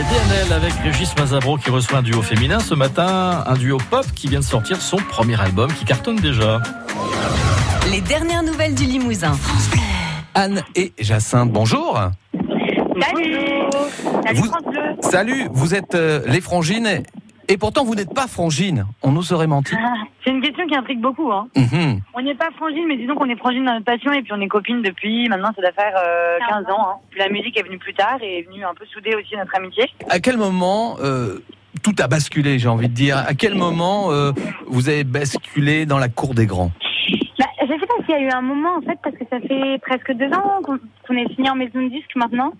Les DNL avec Régis Mazabro qui reçoit un duo féminin ce matin, un duo pop qui vient de sortir son premier album qui cartonne déjà. Les dernières nouvelles du Limousin. Anne et Jacinthe, bonjour. Salut Salut Vous- France Bleu Salut, vous êtes euh, les frangines et pourtant vous n'êtes pas frangines. On nous aurait menti. Ah, C'est une question qui intrigue beaucoup. Hein. Mhm. On n'est pas frangine, mais disons qu'on est frangine dans notre passion et puis on est copines depuis maintenant, ça doit faire euh, 15 ans. Hein. Puis la musique est venue plus tard et est venue un peu souder aussi notre amitié. À quel moment euh, tout a basculé, j'ai envie de dire À quel moment euh, vous avez basculé dans la cour des grands? Bah, je sais pas s'il y a eu un moment en fait, parce que ça fait presque deux ans qu'on qu'on est signé en maison de disque maintenant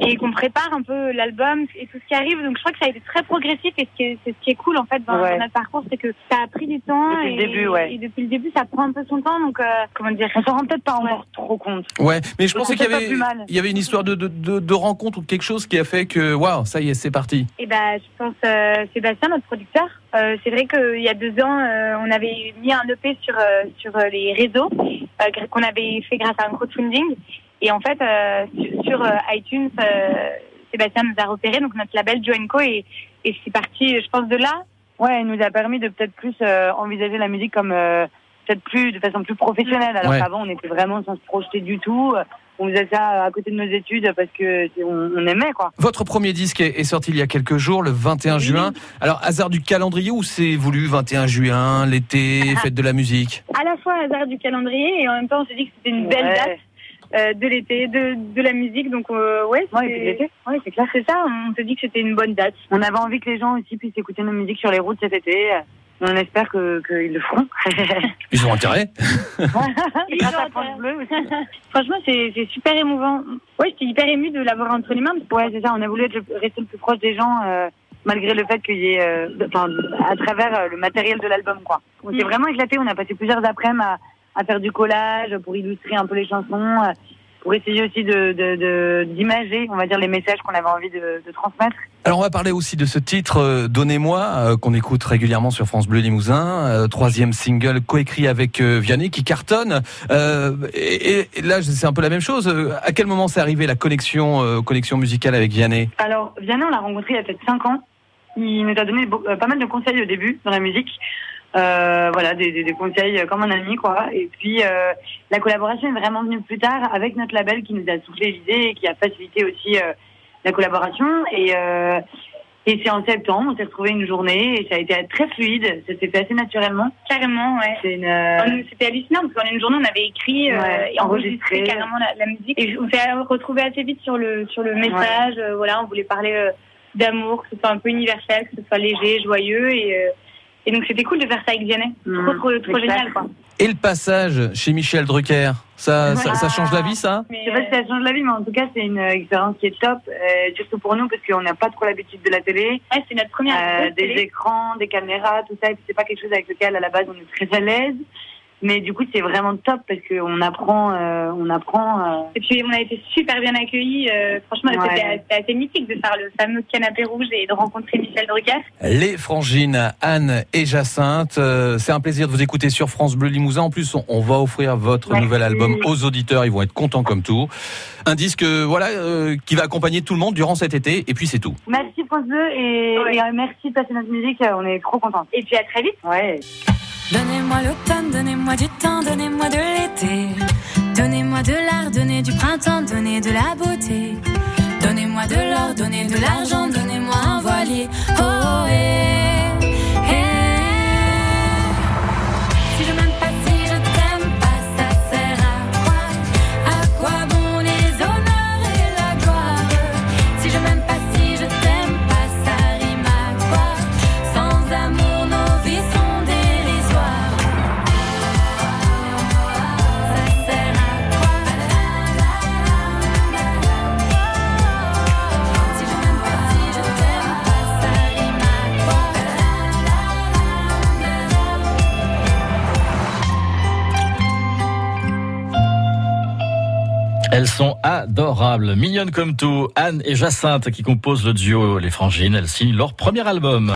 et qu'on prépare un peu l'album et tout ce qui arrive. Donc je crois que ça a été très progressif et ce qui est, c'est ce qui est cool en fait dans, Ouais. dans notre parcours, c'est que ça a pris du temps Depuis et, le début, ouais. et depuis le début ça prend un peu son temps. Donc euh, comment dire, On s'en rend peut-être pas Ouais. encore trop compte. Ouais, mais je pensais qu'il y avait, il y avait une histoire de, de, de, de rencontre ou quelque chose qui a fait que, waouh, ça y est, c'est parti. Eh ben, je pense euh, Sébastien, notre producteur. Euh, c'est vrai qu'il y a deux ans, euh, on avait mis un EP sur euh, sur euh, les réseaux euh, qu'on avait fait grâce à un crowdfunding. Et en fait, euh, sur, sur, euh, iTunes, euh, Sébastien nous a repéré, donc notre label Joe Co. Et, et c'est parti, je pense, de là. Ouais, il nous a permis de peut-être plus euh, envisager la musique comme euh, peut-être plus de façon plus professionnelle. Alors Ouais. qu'avant, on était vraiment sans se projeter du tout. On faisait ça à côté de nos études parce que on, on aimait quoi. Votre premier disque est, est sorti il y a quelques jours, le 21 Oui. juin. Alors, hasard du calendrier ou c'est voulu 21 juin, l'été, fête de la musique? À la fois hasard du calendrier et en même temps, on s'est dit que c'était une belle Ouais. date euh, de l'été, de, de la musique. Donc, euh, ouais, Ouais, c'est- et puis l'été. ouais, c'est clair, c'est ça. On s'est dit que c'était une bonne date. On avait envie que les gens aussi puissent écouter nos musiques sur les routes cet été. On espère que qu'ils le feront. Ils ont intérêt. À France Bleu aussi. Franchement, c'est c'est super émouvant. Ouais, j'étais hyper émue de l'avoir entre les mains. Ouais, c'est ça. On a voulu être le- rester le plus proche des gens, euh, malgré le fait qu'il y ait, euh, enfin, à travers euh, le matériel de l'album, quoi. On s'est Mm. vraiment éclaté. On a passé plusieurs après-midi à, à faire du collage pour illustrer un peu les chansons, euh, pour essayer aussi de- d'imager, on va dire, les messages qu'on avait envie de, de transmettre. Alors on va parler aussi de ce titre euh, Donnez-moi euh, qu'on écoute régulièrement sur France Bleu Limousin, euh, troisième single coécrit avec Vianney qui cartonne. Et, et là c'est un peu la même chose. À quel moment c'est arrivé la connexion connexion musicale avec Vianney? Alors, Vianney, on l'a rencontré il y a peut-être 5 ans. Il nous a donné pas mal de conseils au début dans la musique. Euh, voilà, des, des, des conseils comme un ami, quoi. Et puis, euh, la collaboration est vraiment venue plus tard avec notre label qui nous a soufflé l'idée et qui a facilité aussi euh, la collaboration. Et, euh, et c'est en septembre, on s'est retrouvé une journée et ça a été très fluide. Ça s'est fait assez naturellement. Carrément, ouais. C'est une, euh, C'était hallucinant parce qu'en une journée, on avait écrit euh, Ouais, et enregistré enregistré. carrément la, la musique. Et on s'est retrouvé assez vite sur le sur le message. euh, voilà, on voulait parler euh, d'amour, que ce soit un peu universel, que ce soit léger, joyeux. Et, euh, et donc c'était cool de faire ça avec Vianney. Trop, Mm, trop, trop génial, quoi. Et le passage chez Michel Drucker, ça, ça, ça change la vie ça? Mais, Je sais pas si ça change la vie, mais en tout cas, c'est une expérience qui est top, euh, surtout pour nous, parce qu'on n'a pas trop l'habitude de la télé. ouais, c'est notre première Euh, des télé. écrans, des caméras, tout ça. Et puis c'est pas quelque chose avec lequel à la base on est très à l'aise. Mais du coup c'est vraiment top parce qu'on apprend, euh, on apprend. euh, Et puis on a été super bien accueillis. euh, franchement, Ouais. c'était assez mythique de faire le fameux canapé rouge et de rencontrer Michel Drucker. Les frangines Anne et Jacinthe, euh, c'est un plaisir de vous écouter sur France Bleu Limousin. En plus, on, on va offrir votre Merci. nouvel album aux auditeurs. Ils vont être contents comme tout. Un disque, euh, voilà, euh, qui va accompagner tout le monde durant cet été. Et puis c'est tout. Merci France Bleu et, Ouais. et, euh, merci de passer notre musique. euh, On est trop contents. Et puis à très vite. Ouais. Donnez-moi l'automne, donnez-moi du temps, donnez-moi de l'été. Donnez-moi de l'art, donnez du printemps, donnez de la beauté. Donnez-moi de l'or, donnez de l'argent, donnez-moi un voilier. Oh, eh, eh. Elles sont adorables, mignonnes comme tout. Anne et Jacinthe qui composent le duo Les Frangines, elles signent leur premier album.